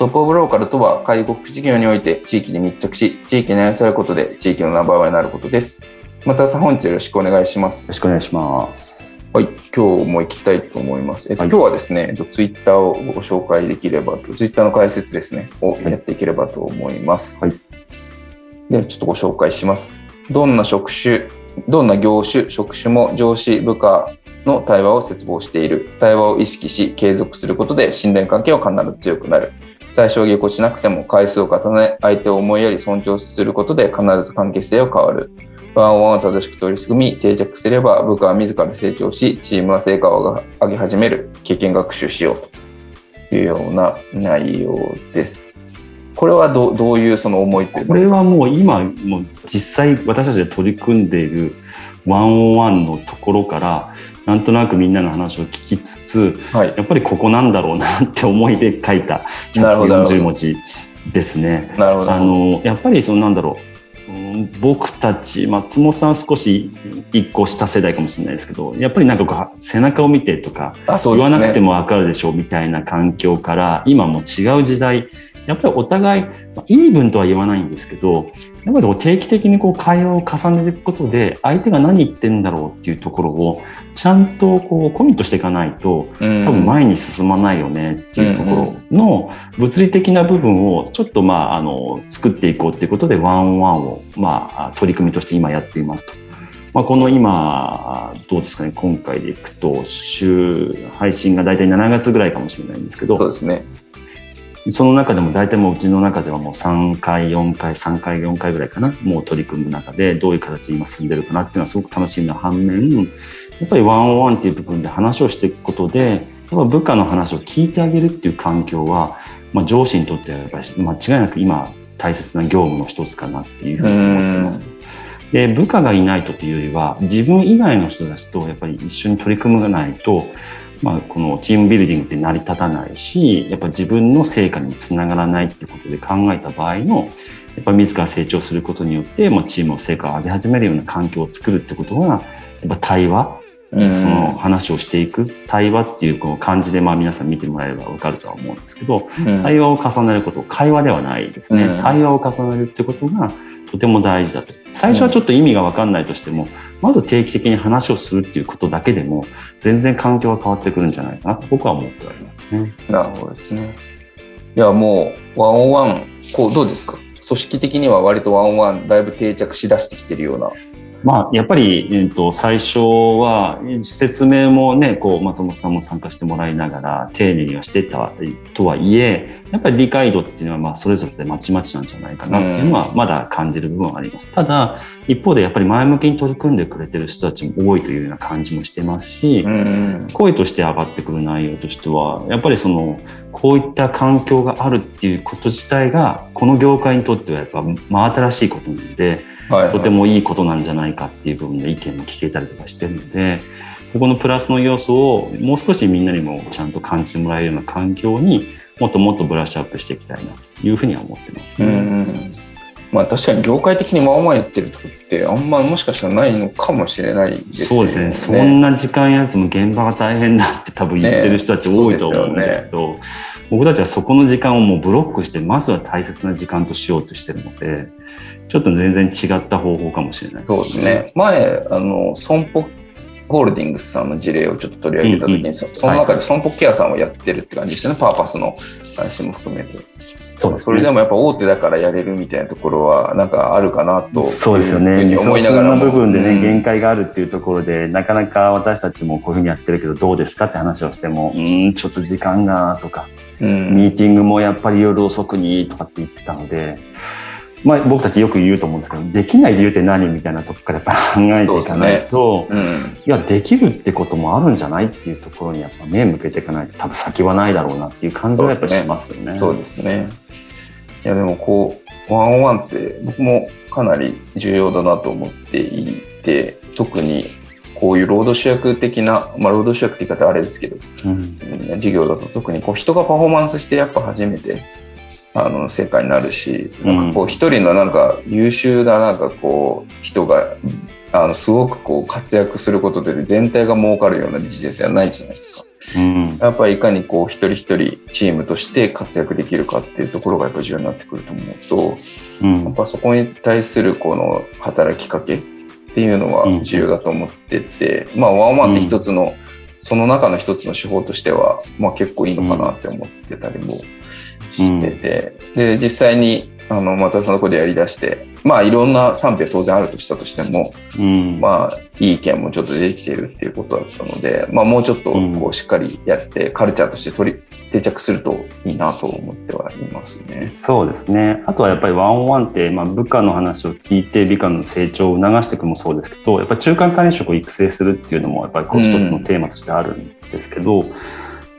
トップオブローカルとは介護福祉事業において地域に密着し、地域に愛されることで地域のナンバーワンになることです。松田さん、本日よろしくお願いしまよろす。しくお願いします。はい、今日も行きたいと思います。えっと、はい今日はですね、ツイッターをご紹介できればと、ツイッターの解説ですね、をやっていければと思います。はい。では、ちょっとご紹介します。どんな職種、どんな業種、職種も上司、部下の対話を切望している。対話を意識し、継続することで信頼関係は必ず強くなる。最小下校しなくても回数を重ね、相手を思いやり尊重することで必ず関係性は変わる。ワンオンワンを正しく取り組み、定着すれば部下は自ら成長し、チームは成果を上げ始める。経験学習しようというような内容です。これはどどういうその思いというこれはもう今、もう実際私たちで取り組んでいるワンオンワンのところから、なんとなくみんなの話を聞きつつ、はい。やっぱりここなんだろうなって思いで書いたなるほどなるほど140文字ですね。なるほど。あのやっぱりそのなんだろううん僕たち松本さんは少し一個下世代かもしれないですけどやっぱりなんかこう背中を見てとかね言わなくても分かるでしょうみたいな環境から今もう違う時代やっぱりお互いまあイーブンとは言わないんですけどやっぱりこう定期的にこう会話を重ねていくことで相手が何言ってんだろうっていうところをちゃんとこうコミットしていかないとうん多分前に進まないよねっていうところの物理的な部分をちょっとまああの作っていこうっていうことでワンオンワンをまあ取り組みとして今やっていますと。まあ、この今どうですかね今回でいくと週配信が大体7月ぐらいかもしれないんですけどそうですね。その中でも大体もううちの中ではもう3回4回3回4回ぐらいかなもう取り組む中でどういう形で今進んでるかなっていうのはすごく楽しみな反面やっぱりワンオンワンっていう部分で話をしていくことでやっぱ部下の話を聞いてあげるっていう環境は、まあ、上司にとってはやっぱり間違いなく今大切な業務の一つかなっていうふうに思ってます。で部下がいないとというよりは自分以外の人たちとやっぱり一緒に取り組まないとまあ、このチームビルディングって成り立たないしやっぱ自分の成果につながらないってことで考えた場合のやっぱ自ら成長することによって、まあ、チームの成果を上げ始めるような環境を作るってことがやっぱ対話その話をしていく対話っていうこの漢字でまあ皆さん見てもらえれば分かるとは思うんですけどうん対話を重ねること会話ではないですね、うん対話を重ねるってことがとても大事だと最初はちょっと意味が分かんないとしても、まず定期的に話をするっていうことだけでも全然環境が変わってくるんじゃないかなと僕は思っておりますね。なるほどですね。いや、もう、ワンオンワン、こう、どうですか？組織的には割とワンオンワン、だいぶ定着しだしてきてるような。まあ、やっぱり、えー、と最初は説明もねこう松本さんも参加してもらいながら丁寧にはしてたとはいえやっぱり理解度っていうのはまあそれぞれでまちまちなんじゃないかなっていうのはまだ感じる部分はあります。ただ一方でやっぱり前向きに取り組んでくれてる人たちも多いというような感じもしてますし、ん。声として上がってくる内容としてはやっぱりそのこういった環境があるっていうこと自体がこの業界にとってはやっぱ真新しいことなのではい、はい。とてもいいことなんじゃないかっていう部分で意見も聞けたりとかしてるのでここのプラスの要素をもう少しみんなにもちゃんと感じてもらえるような環境にもっともっとブラッシュアップしていきたいなというふうには思ってますうね。ん。まあ確かに業界的にワンオンワンやってるとこってあんまもしかしたらないのかもしれないですそうですね。そんな時間やつも現場が大変だって多分言ってる人たち多いと思うんですけど、僕たちはそこの時間をもうブロックして、まずは大切な時間としようとしてるので、ちょっと全然違った方法かもしれないそうですね。前、あの、損保ホールディングスさんの事例をちょっと取り上げたときに、うんうんそその中で損保ケアさんをやってるって感じでしたね、パーパスの話も含めて。そうですね。それでもやっぱ大手だからやれるみたいなところはなんかあるかなとそうですよね。リソースに思いながらも。の部分でね、うん。限界があるっていうところで、なかなか私たちもこういうふうにやってるけど、どうですかって話をしても、うーん、ちょっと時間がとか、うん。ミーティングもやっぱり夜遅くにとかって言ってたので、まあ僕たちよく言うと思うんですけど、できない理由って何みたいなとこからやっぱり考えていかないと、うん。いや、できるってこともあるんじゃないっていうところにやっぱ目向けていかないと多分先はないだろうなっていう感じはやっぱりしますよね。そうですね。いやでもこうワンオンワンって僕もかなり重要だなと思っていて特にこういう労働主役的な、まあ、労働主役って言い方はあれですけど、うん。うん授業だと特にこう人がパフォーマンスしてやっぱ初めてあの成果になるし、なんかこう一人のなんか優秀ななんかこう人があのすごくこう活躍することで全体が儲かるようなビジネスではないじゃないですか。うん。やっぱりいかにこう一人一人チームとして活躍できるかっていうところがやっぱ重要になってくると思うと、うん。やっぱそこに対するこの働きかけっていうのは重要だと思ってて、まあワンワンって一つの、その中の一つの手法としては、まあ結構いいのかなって思ってたりもしてて、で、実際にあの松田さんのところでやりだして、まあいろんな賛否は当然あるとしたとしても、うんまあ、いい意見もちょっと出てきているっていうことだったので、まあ、もうちょっとこうしっかりやって、カルチャーとして取り定着するといいなと思ってはいますね。そうですね。あとはやっぱりワンオンワンって、まあ、部下の話を聞いて、部下の成長を促していくもそうですけど、やっぱり中間管理職を育成するっていうのも、やっぱり一つのテーマとしてあるんですけど、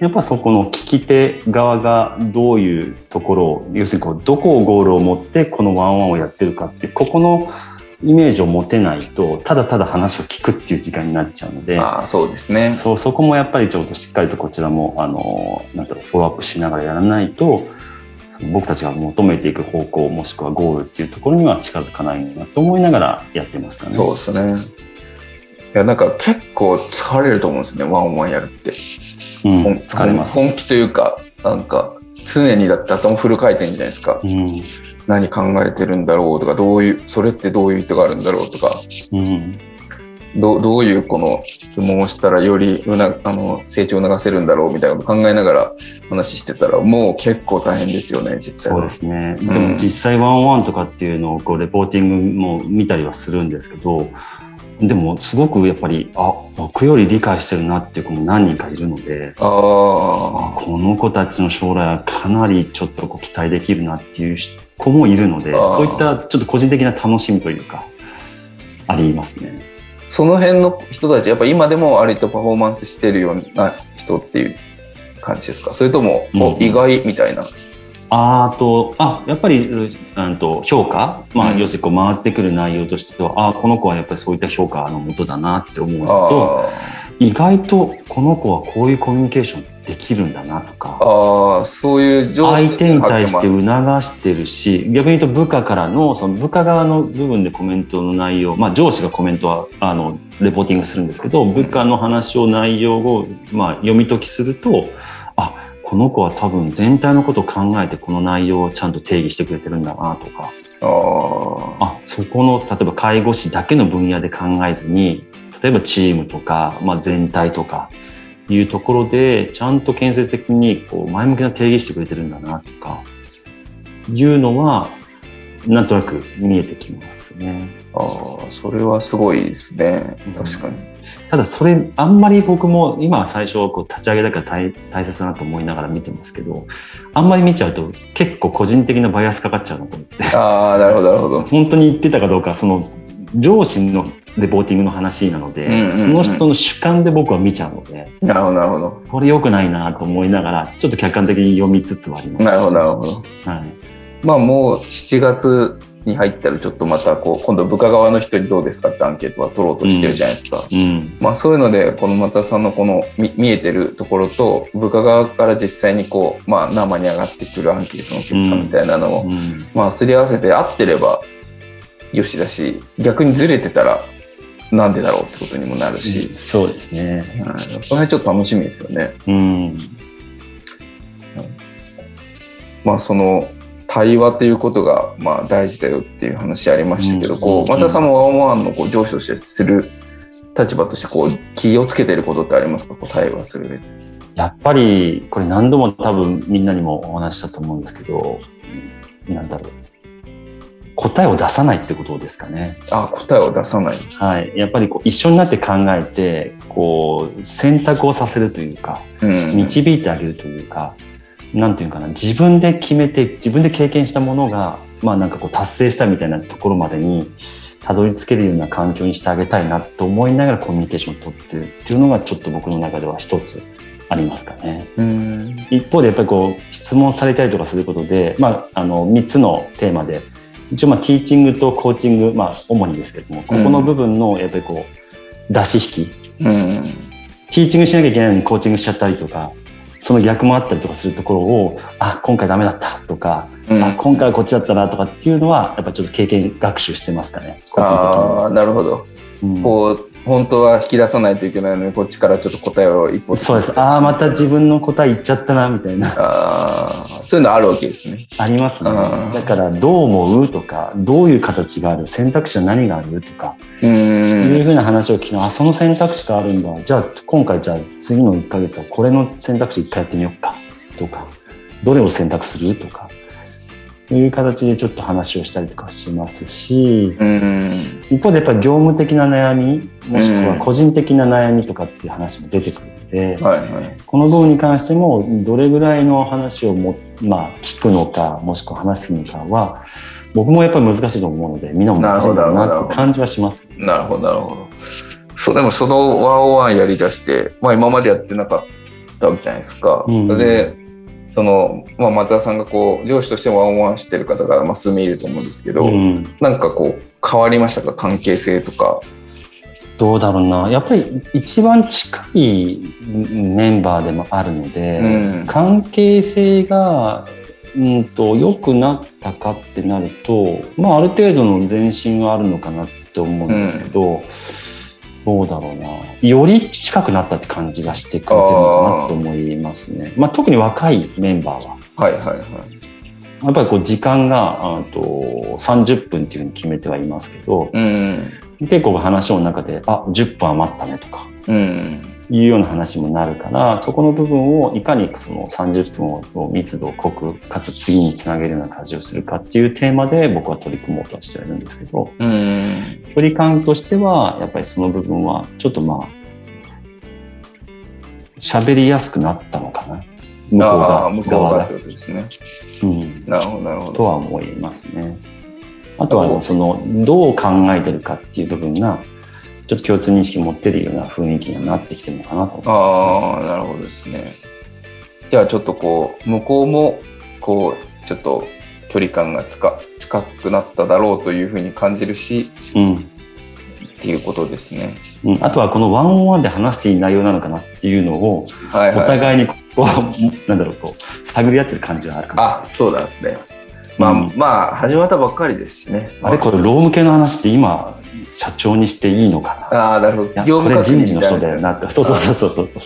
やっぱそこの聞き手側がどういうところを、要するにこうどこをゴールを持ってこのワンワンをやってるかっていう、ここのイメージを持てないと、ただただ話を聞くっていう時間になっちゃうので、ああ、そうですね。そう、そこもやっぱりちょっとしっかりとこちらも、あの、なんだろう、フォローアップしながらやらないと、僕たちが求めていく方向、もしくはゴールっていうところには近づかないなと思いながらやってますかね。そうですね。いや、なんか結構疲れると思うんですね、ワンワンやるって。うん、本疲れます。本気というか、なんか、常にだって頭フル回転じゃないですか。うん。何考えてるんだろうとか、どういう、それってどういう意図があるんだろうとか、うん。どうどういうこの質問をしたらよりうなあの成長を促せるんだろうみたいなことを考えながら話してたらもう結構大変ですよね実際はそうですね。んでも実際ワンオンワンとかっていうのをこうレポーティングも見たりはするんですけど、でもすごくやっぱり、あ、僕より理解してるなっていう子も何人かいるので、ああこの子たちの将来はかなりちょっとこう期待できるなっていう子もいるので、そういったちょっと個人的な楽しみというか、ありますね。その辺の人たちやっぱ今でも割とパフォーマンスしてるような人っていう感じですか？それとも、おうん。意外みたいな？あーと、あ、やっぱり、ううんと評価、まあ、うん。要するにこう回ってくる内容としては、あーこの子はやっぱりそういった評価のもとだなって思うのと、あ意外とこの子はこういうコミュニケーションできるんだなとか、ああそういう相手に対して促してるし逆に言うと部下からのその部下側の部分でコメントの内容、まあ、上司がコメントはあのレポーティングするんですけど部下の話を内容を、まあ、読み解きするとあこの子は多分全体のことを考えてこの内容をちゃんと定義してくれてるんだなとか。あそこの例えば介護士だけの分野で考えずに例えばチームとか、まあ、全体とかいうところでちゃんと建設的にこう前向きな定義してくれてるんだなとかいうのはなんとなく見えてきますね。あーそれはすごいですね。確かに、ただそれあんまり僕も今最初こう立ち上げだから大大切だなと思いながら見てますけどあんまり見ちゃうと結構個人的なバイアスかかっちゃうのと思って。ああなるほどなるほど。本当に言ってたかどうかその上司のレポーティングの話なので、うんうんうん。その人の主観で僕は見ちゃうのでなるほどなるほど。これ良くないなと思いながらちょっと客観的に読みつつはあります、なるほどなるほど。はい、まあもう7月に入ったらちょっとまたこう今度部下側の人にどうですかってアンケートは取ろうとしてるじゃないですか。うんまあそういうのでこの松田さんのこの見見えてるところと部下側から実際にこうまあ生に上がってくるアンケートの結果みたいなのを、うんまあすり合わせて合ってればよしだし逆にずれてたらなんでだろうってことにもなるし、そうですね。はいその辺ちょっと楽しみですよね。うん。まあその対話っていうことがまあ大事だよっていう話ありましたけど、うんこう松田さんもワンワンのこう上司としてする立場としてこう気をつけてることってありますか？こう対話する上で。やっぱりこれ何度も多分みんなにもお話ししたと思うんですけどなんだろう。答えを出さないってことですかね。あ、答えを出さない。はい。やっぱりこう一緒になって考えて、こう、選択をさせるというか、うん。導いてあげるというか、なんていうかな、自分で決めて、自分で経験したものが、まあなんかこう達成したみたいなところまでに、たどり着けるような環境にしてあげたいなと思いながらコミュニケーションを取ってるっていうのがちょっと僕の中では一つありますかね。うん。一方でやっぱりこう質問されたりとかすることで、まあ、あの3つのテーマで一応まあティーチングとコーチング、まあ、主にですけどもここの部分のやっぱりこう出し引きうん。ティーチングしなきゃいけないのにコーチングしちゃったりとかその逆もあったりとかするところをあ今回ダメだったとか、うん。あ今回はこっちだったなとかっていうのはやっぱちょっと経験学習してますかね。個ああ、なるほど。うん。こう、本当は引き出さないといけないのに、こっちからちょっと答えを一歩そうです。ああまた自分の答え言っちゃったなみたいな。ああ、そういうのあるわけですね。ありますね。うん。だからどう思うとかどういう形がある選択肢は何があるとかう。いうんふうな話を聞きあその選択肢があるんだ。じゃあ今回じゃあ次の1ヶ月はこれの選択肢1回やってみようか。とかどれを選択する？とかいう形でちょっと話をしたりとかしますしうん。一方でやっぱり業務的な悩みもしくは個人的な悩みとかっていう話も出てくるので、はいはい。この部分に関してもどれぐらいの話をも、まあ、聞くのかもしくは話すのかは僕もやっぱり難しいと思うのでみんなも難しいなって感じはします。なるほど、なるほど。そう、でもそのワンオンワンやりだして、まあ今までやってなかったわけじゃないですか。うんで、その、まあ松田さんがこう、上司としてワンワンしてる方が、まあ数名いると思うんですけど、うん。なんかこう、変わりましたか？関係性とか。どうだろうな。やっぱり一番近いメンバーでもあるので、うん。関係性がうんと良くなったかってなると、まあ、ある程度の前進はあるのかなって思うんですけど、どうだろうなより近くなったって感じがしてくれてるのかなと思いますね。まあ、特に若いメンバーははいはいはい。やっぱりこう時間があと30分っていうふうに決めてはいますけどうん。結構話の中で「あ10分余ったね」とかうん。いうような話もなるからそこの部分をいかにその30分を密度濃くかつ次につなげるような感じをするかっていうテーマで僕は取り組もうとはしてはいるんですけどうん。距離感としてはやっぱりその部分はちょっとまあ喋りやすくなったのかな向こう側ががってことですね。うん、なるほど、なるほど。とは思いますね。あとはそのどう考えてるかっていう部分がちょっと共通認識持ってるような雰囲気にはなってきてるのかなと思います、ああ、なるほどですね。じゃあちょっとこう、向こうも、こう、ちょっと距離感が近近くなっただろうというふうに感じるし、うんっていうことですね。うん、あとはこのワンオンワンで話していい内容なのかなっていうのをはいはい。お互いにこう、なんだろうこう探り合ってる感じはあるかもしれないあ、そうなんですね。まあ、うんまあ、始まったばっかりですしね。あれこれ労務系の話って今社長にしていいのかなああ、なるほど。業務人事の人だよなってそうそうそうそうそうそう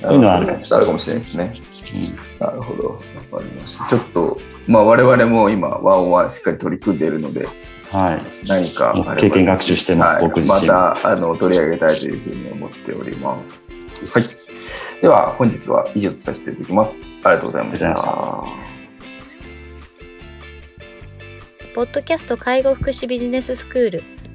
そういうのはあるかもしれないですね。なるほど。わかりました。ちょっと、まあ、我々も今、ワンオンワンしっかり取り組んでいるので、はい何か経験学習してますはい僕自身またあの取り上げたいというふうに思っております。はい。では本日は以上とさせていただきます。ありがとうございました。ポッドキャスト介護福祉ビジネススクール